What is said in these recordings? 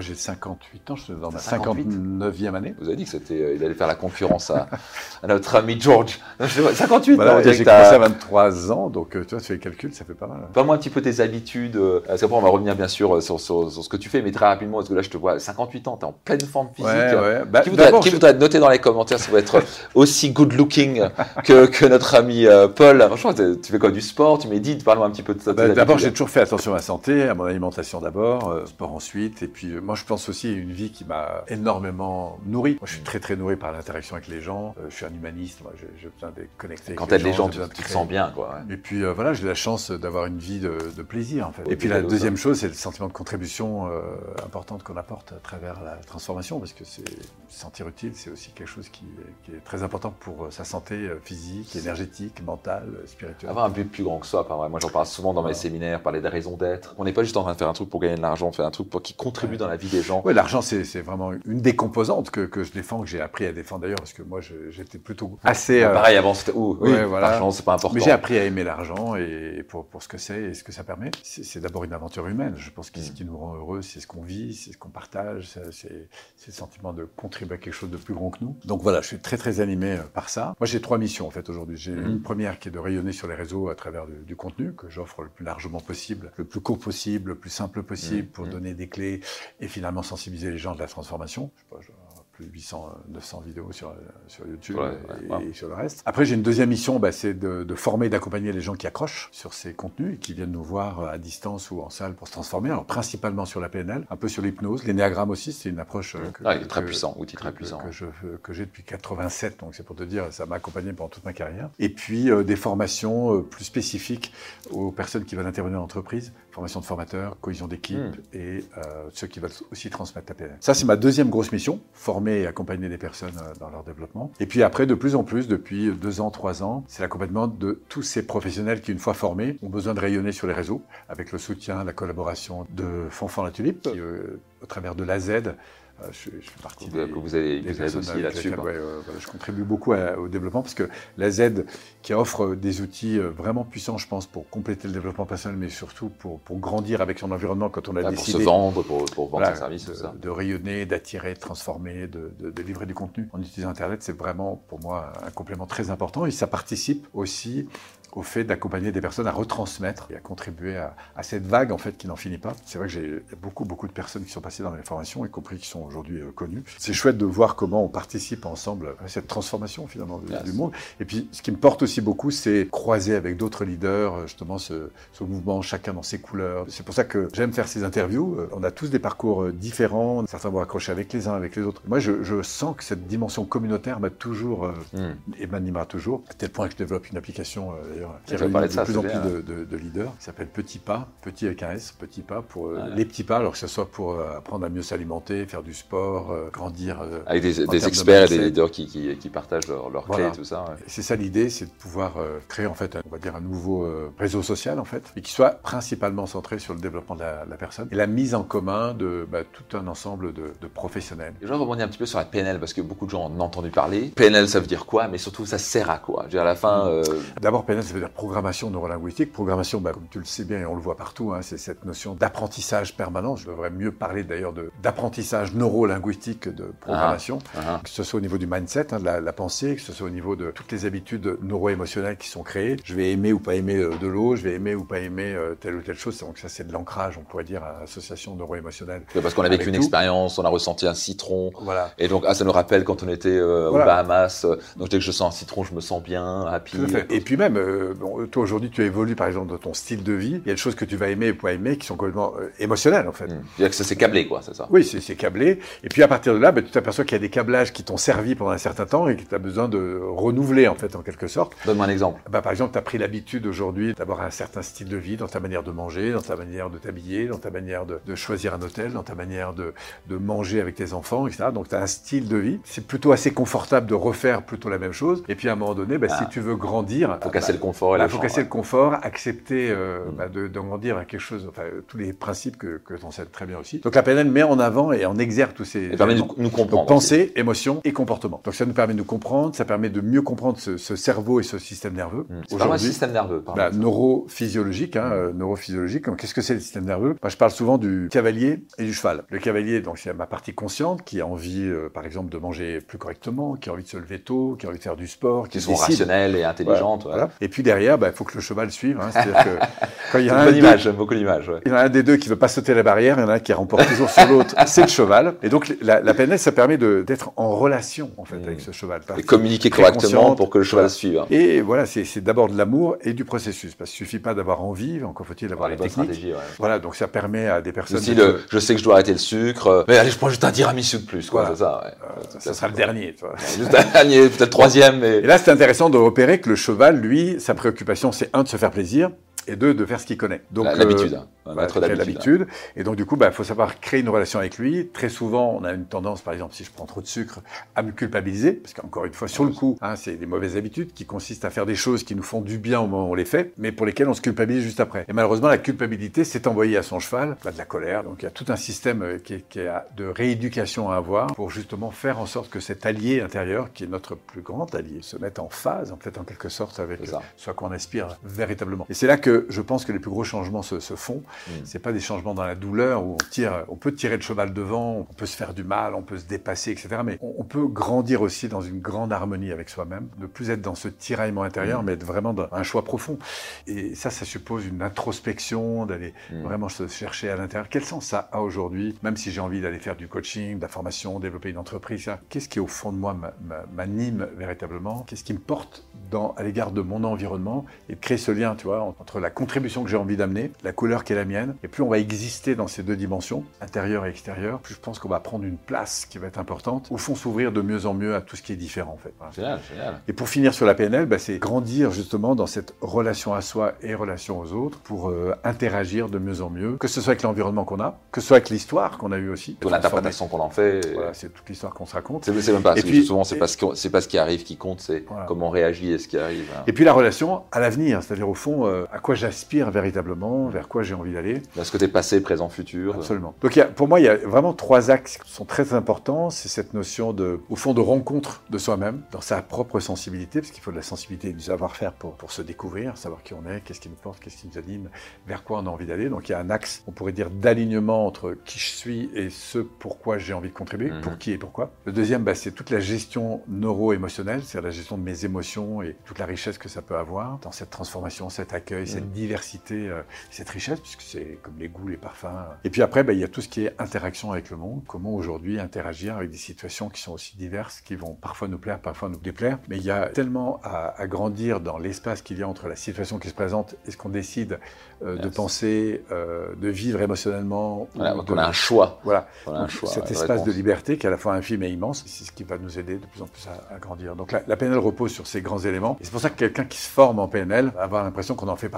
Moi, j'ai 58 ans, je suis dans ma 58. 59e année. Vous avez dit que c'était, euh, il allait faire la concurrence à, à notre ami George. 58, Voilà, dirait j'ai commencé à 23 ans, donc euh, tu vois, tu fais le calcul, ça fait pas mal. Parle-moi un petit peu tes habitudes, euh, parce qu'après on va revenir bien sûr sur, sur- sur ce que tu fais, mais très rapidement, parce que là je te vois 58 ans, tu es en pleine forme physique. Ouais, ouais. Bah, Qui voudrait, qui je- voudrait noter dans les commentaires si vous être aussi good looking que, que notre ami Paul Franchement, tu fais quoi Du sport Tu médites Parle-moi un petit peu de ça. Bah, D'abord, j'ai toujours fait attention à la santé, à mon alimentation d'abord, sport ensuite, et puis moi je pense aussi à une vie qui m'a énormément nourri. Moi je suis très très nourri par l'interaction avec les gens, Euh, je suis un humaniste, moi j'ai besoin d'être connecté Quand t'aides les gens, tu, te créer. sens bien, quoi. ouais. Et puis euh, voilà, j'ai la chance d'avoir une vie de, de plaisir en fait. Et puis la deuxième chose, c'est le sentiment de contribution euh, importante qu'on apporte à travers la transformation, parce que c'est se sentir utile, c'est aussi quelque chose qui, est- qui est très important pour sa santé physique, énergétique, mentale, spirituelle. Avoir un but plus grand que soi, vrai. Moi, j'en parle souvent dans mes Ouais. séminaires, parler des raisons d'être. On n'est pas juste en train de faire un truc pour gagner de l'argent, on fait un truc pour qui contribue Ouais. dans la vie des gens. Oui, l'argent, c'est vraiment une des composantes que, que je défends, que j'ai appris à défendre d'ailleurs, parce que moi, j'étais plutôt assez... euh, Pareil, avant, c'était. Ouh, oui, Ouais, voilà. l'argent, c'est pas important. mais j'ai appris à aimer l'argent et pour, pour ce que c'est et ce que ça permet. C'est d'abord une aventure humaine. Je pense que ce Mm. qui nous rend heureux, c'est ce qu'on vit, c'est ce qu'on partage, c'est le sentiment de contribuer à quelque chose de plus grand que nous. Donc voilà, je suis très très animé euh, par ça. Moi, j'ai trois missions en fait aujourd'hui. J'ai Mm. une première qui est de rayonner sur les réseaux à travers du, du contenu que j'offre le plus largement possible, le plus court possible, le plus simple possible Mm. pour donner des clés et finalement sensibiliser les gens de la transformation. Plus de 800, euh, 900 vidéos sur, euh, sur YouTube Ouais, et, ouais, ouais. et sur le reste. Après, j'ai une deuxième mission, bah, c'est de, de former et d'accompagner les gens qui accrochent sur ces contenus et qui viennent nous voir euh, à distance ou en salle pour se transformer. Alors, principalement sur la PNL, un peu sur l'hypnose, l'énéagramme aussi, c'est une approche euh, que, Ah, il est très que- puissant, outil très que- puissant. que je que j'ai depuis 87, donc c'est pour te dire, ça m'a accompagné pendant toute ma carrière. Et puis euh, des formations euh, plus spécifiques aux personnes qui veulent intervenir en entreprise, formation de formateurs, cohésion d'équipe Mm. et euh, ceux qui veulent aussi transmettre la PNL. Ça, c'est ma deuxième grosse mission, former et accompagner des personnes euh, dans leur développement. Et puis après, de plus en plus, depuis deux ans, trois ans, c'est l'accompagnement de tous ces professionnels qui, une fois formés, ont besoin de rayonner sur les réseaux, avec le soutien, la collaboration de Fanfan la Tulipe, qui, euh, au travers de l'AZ, je, je fais partie Que des, vous avez, des vous personnes aussi là-dessus. ouais, voilà, je contribue beaucoup à- au développement parce que la Z qui offre des outils euh, vraiment puissants, je pense, pour compléter le développement personnel, mais surtout pour, pour grandir avec son environnement quand on a Ouais, pour se décidé vendre, pour, pour vendre voilà, ses services, de, ça. de rayonner, d'attirer, de transformer, de, de- de livrer du contenu en utilisant Internet, c'est vraiment pour moi un complément très important et ça participe aussi au fait d'accompagner des personnes à retransmettre et à contribuer à, à cette vague en fait qui n'en finit pas. C'est vrai que j'ai beaucoup beaucoup de personnes qui sont passées dans les formations, y compris qui sont aujourd'hui euh, connues. C'est chouette de voir comment on participe ensemble à cette transformation finalement du, Yes. du monde. Et puis ce qui me porte aussi beaucoup, c'est croiser avec d'autres leaders euh, justement ce, ce mouvement, chacun dans ses couleurs. C'est pour ça que j'aime faire ces interviews. Euh, On a tous des parcours différents, certains vont accrocher avec les uns, avec les autres. Moi, je, je sens que cette dimension communautaire m'a toujours euh, Hmm. et m'animera toujours, à tel point que je développe une application euh, d'ailleurs qui réunit de, de ça, plus en plus de, de- de leaders, qui s'appelle Petit Pas, Petit avec un S, Petit Pas, pour euh, Ouais. les petits pas, alors que ce soit pour apprendre à mieux s'alimenter, faire du sport, euh, grandir. euh, Avec des, de experts et des leaders qui, qui, qui partagent leurs leurs Voilà. clés et tout ça. ouais. C'est ça l'idée, c'est de pouvoir euh, créer en fait, un- on va dire un nouveau réseau social en fait, et qui soit principalement centré sur le développement de la, la personne et la mise en commun de bah, tout un ensemble de, de professionnels. Je vais rebondir un petit peu sur la PNL parce que beaucoup de gens en ont entendu parler. PNL, ça veut dire quoi? Mais surtout, ça sert à quoi? Dire, à la fin, euh, D'abord, PNL, ça veut dire programmation neurolinguistique. Programmation, bah, comme tu le sais bien et on le voit partout, hein, c'est cette notion d'apprentissage permanent. Je devrais mieux parler d'ailleurs d'apprentissage neurolinguistique que de programmation. hein, Que ce soit au niveau du mindset, hein, de la, la pensée, que ce soit au niveau de toutes les habitudes neuro-émotionnelles qui sont créées. Je vais aimer ou pas aimer euh, de l'eau, je vais aimer ou pas aimer euh, telle ou telle chose. Donc ça, c'est de l'ancrage, on pourrait dire, à association neuro-émotionnelle. parce qu'on a vécu une tout. expérience, on a ressenti un citron. Voilà. Et donc, ah, ça nous rappelle quand on était euh, Voilà. aux Bahamas. Donc, dès que je sens un citron, je me sens bien, happy. Tout à fait. Et puis même, euh, bon, toi aujourd'hui, tu évolues par exemple dans ton style de vie. Il y a des choses que tu vas aimer ou pas aimer qui sont complètement euh, émotionnelles en fait. Hmm. C'est-à-dire que ça s'est câblé, quoi, c'est ça? Oui, c'est c'est Et puis à partir de là, ben, tu t'aperçois qu'il y a des câblages qui t'ont servi pendant un certain temps et que tu as besoin de renouveler en fait en quelque sorte. Donne-moi un exemple. Ben, par exemple, tu as pris l'habitude aujourd'hui d'avoir un certain style de vie dans ta manière de manger, dans ta manière de t'habiller, dans ta manière de, de choisir un hôtel, dans ta manière de, de manger avec tes enfants, etc. Donc tu as un style de vie. C'est plutôt assez confortable de refaire plutôt la même chose. Et puis à un moment donné, ben, Ah. si tu veux grandir, Faut casser le ben, confort Il le faut casser le confort, accepter euh, Mm. bah, de, de grandir à quelque chose, enfin, tous les principes que, que tu enseignes très bien aussi. Donc la PNL met en avant et en exergue tous ces Et permet de nous comprendre. Donc pensée, émotion et comportement. Donc ça nous permet de nous comprendre, ça permet de mieux comprendre ce, ce cerveau et ce système nerveux. Mm. C'est mal le système nerveux. par bah, neurophysiologique, hein, euh, neurophysiologique. Donc, Qu'est-ce que c'est le système nerveux? Moi, Je parle souvent du cavalier et du cheval. Le cavalier, donc c'est ma partie consciente qui a envie, euh, par exemple, de manger plus correctement, qui a envie de se lever tôt, qui a envie de faire du sport, qui Qui sont décide. rationnelles et intelligentes. Voilà. Et puis derrière, bah, il faut que le cheval suive. hein. C'est-à-dire que quand il y a un image, beaucoup l'image. ouais. il y en a un des deux qui veut pas sauter la barrière, il y en a un qui remporte toujours sur l'autre, c'est le cheval. Et donc la, la PNL, ça permet d'être en relation en fait avec ce cheval. Et communiquer correctement pour que le cheval voilà. suive. hein. Et voilà, c'est d'abord de l'amour et du processus, parce qu'il suffit pas d'avoir envie, encore faut-il avoir Voilà, les techniques. ouais. Voilà, donc ça permet à des personnes. Aussi, de- le, je sais que je dois arrêter le sucre, mais allez, je prends juste un tiramisu de plus, quoi, Voilà. ça. ouais. Euh, ça sera le dernier. tu vois. Juste un dernier, peut-être le troisième, mais Et là, c'est intéressant de repérer que le cheval, lui, sa préoccupation, c'est un de se faire plaisir et deux de faire ce qu'il connaît. Donc euh, l'habitude. créer d'habitude. l'habitude. Et donc, du coup, il bah, faut savoir créer une relation avec lui. Très souvent, on a une tendance, par exemple, si je prends trop de sucre, à me culpabiliser. Parce qu'encore une fois, sur le coup, hein, c'est des mauvaises habitudes qui consistent à faire des choses qui nous font du bien au moment où on les fait, mais pour lesquelles on se culpabilise juste après. Et malheureusement, la culpabilité s'est envoyée à son cheval, bah, de la colère. Donc, il y a tout un système euh, qui est, qui est à- de rééducation à avoir pour justement faire en sorte que cet allié intérieur, qui est notre plus grand allié, se mette en phase, en fait, en quelque sorte, avec ce à quoi on aspire véritablement. Et c'est là que je pense que les plus gros changements se, se font. Mm. C'est pas des changements dans la douleur où on tire, on peut tirer le cheval devant, on peut se faire du mal, on peut se dépasser, etc. Mais on, on peut grandir aussi dans une grande harmonie avec soi-même, ne plus être dans ce tiraillement intérieur, Mm. mais être vraiment dans un choix profond. Et ça, ça suppose une introspection, d'aller Mm. vraiment se chercher à l'intérieur. Quel sens ça a aujourd'hui, même si j'ai envie d'aller faire du coaching, de la formation, développer une entreprise, qu'est-ce qui au fond de moi m'a- m'a- m'anime véritablement? Qu'est-ce qui me porte dans, à l'égard de mon environnement et de créer ce lien, tu vois, entre la contribution que j'ai envie d'amener, la couleur qui est la mienne, et plus on va exister dans ces deux dimensions, intérieure et extérieure, plus je pense qu'on va prendre une place qui va être importante, au fond s'ouvrir de mieux en mieux à tout ce qui est différent en fait. Voilà. Génial, génial. Et pour finir sur la PNL, bah, c'est grandir justement dans cette relation à soi et relation aux autres pour euh, interagir de mieux en mieux, que ce soit avec l'environnement qu'on a, que ce soit avec l'histoire qu'on a eue aussi. Toute l'interprétation qu'on en fait. et- Voilà, c'est toute l'histoire qu'on se raconte. C'est même pas, Et puis- souvent c'est pas, ce pas ce qui arrive qui compte, c'est Voilà. comment on réagit et ce qui arrive. hein. Et puis la relation à l'avenir, c'est-à-dire au fond, euh, à quoi j'aspire véritablement, vers quoi j'ai envie d'aller. Dans ce côté passé, présent, futur. Absolument. Donc il y a- pour moi, il y a vraiment trois axes qui sont très importants. C'est cette notion de, au fond, de rencontre de soi-même, dans sa propre sensibilité, parce qu'il faut de la sensibilité et du savoir-faire pour, pour se découvrir, savoir qui on est, qu'est-ce qui nous porte, qu'est-ce qui nous anime, vers quoi on a envie d'aller. Donc il y a un axe, on pourrait dire, d'alignement entre qui je suis et ce pourquoi j'ai envie de contribuer, Mhm. pour qui et pourquoi. Le deuxième, bah, c'est toute la gestion neuro-émotionnelle, c'est-à-dire la gestion de mes émotions et toute la richesse que ça peut avoir dans cette transformation, cet accueil, cette diversité, euh, cette richesse, puisque c'est comme les goûts, les parfums. Et puis après, bah, il y a tout ce qui est interaction avec le monde, comment aujourd'hui interagir avec des situations qui sont aussi diverses, qui vont parfois nous plaire, parfois nous déplaire. Mais il y a tellement à, à grandir dans l'espace qu'il y a entre la situation qui se présente et ce qu'on décide euh, de penser, euh, de vivre émotionnellement. Voilà, donc de- on a un choix. Voilà, On a un donc, choix. cet espace réponse. de liberté qui est à la fois infime et immense, c'est ce qui va nous aider de plus en plus à, à grandir. Donc la, la PNL repose sur ces grands éléments. Et c'est pour ça que quelqu'un qui se forme en PNL va avoir l'impression qu'on en fait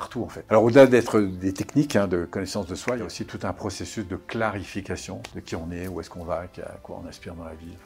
Alors au-delà d'être des techniques hein, de connaissance de soi, il y a aussi tout un processus de clarification de qui on est, où est-ce qu'on va, à quoi on aspire dans la vie.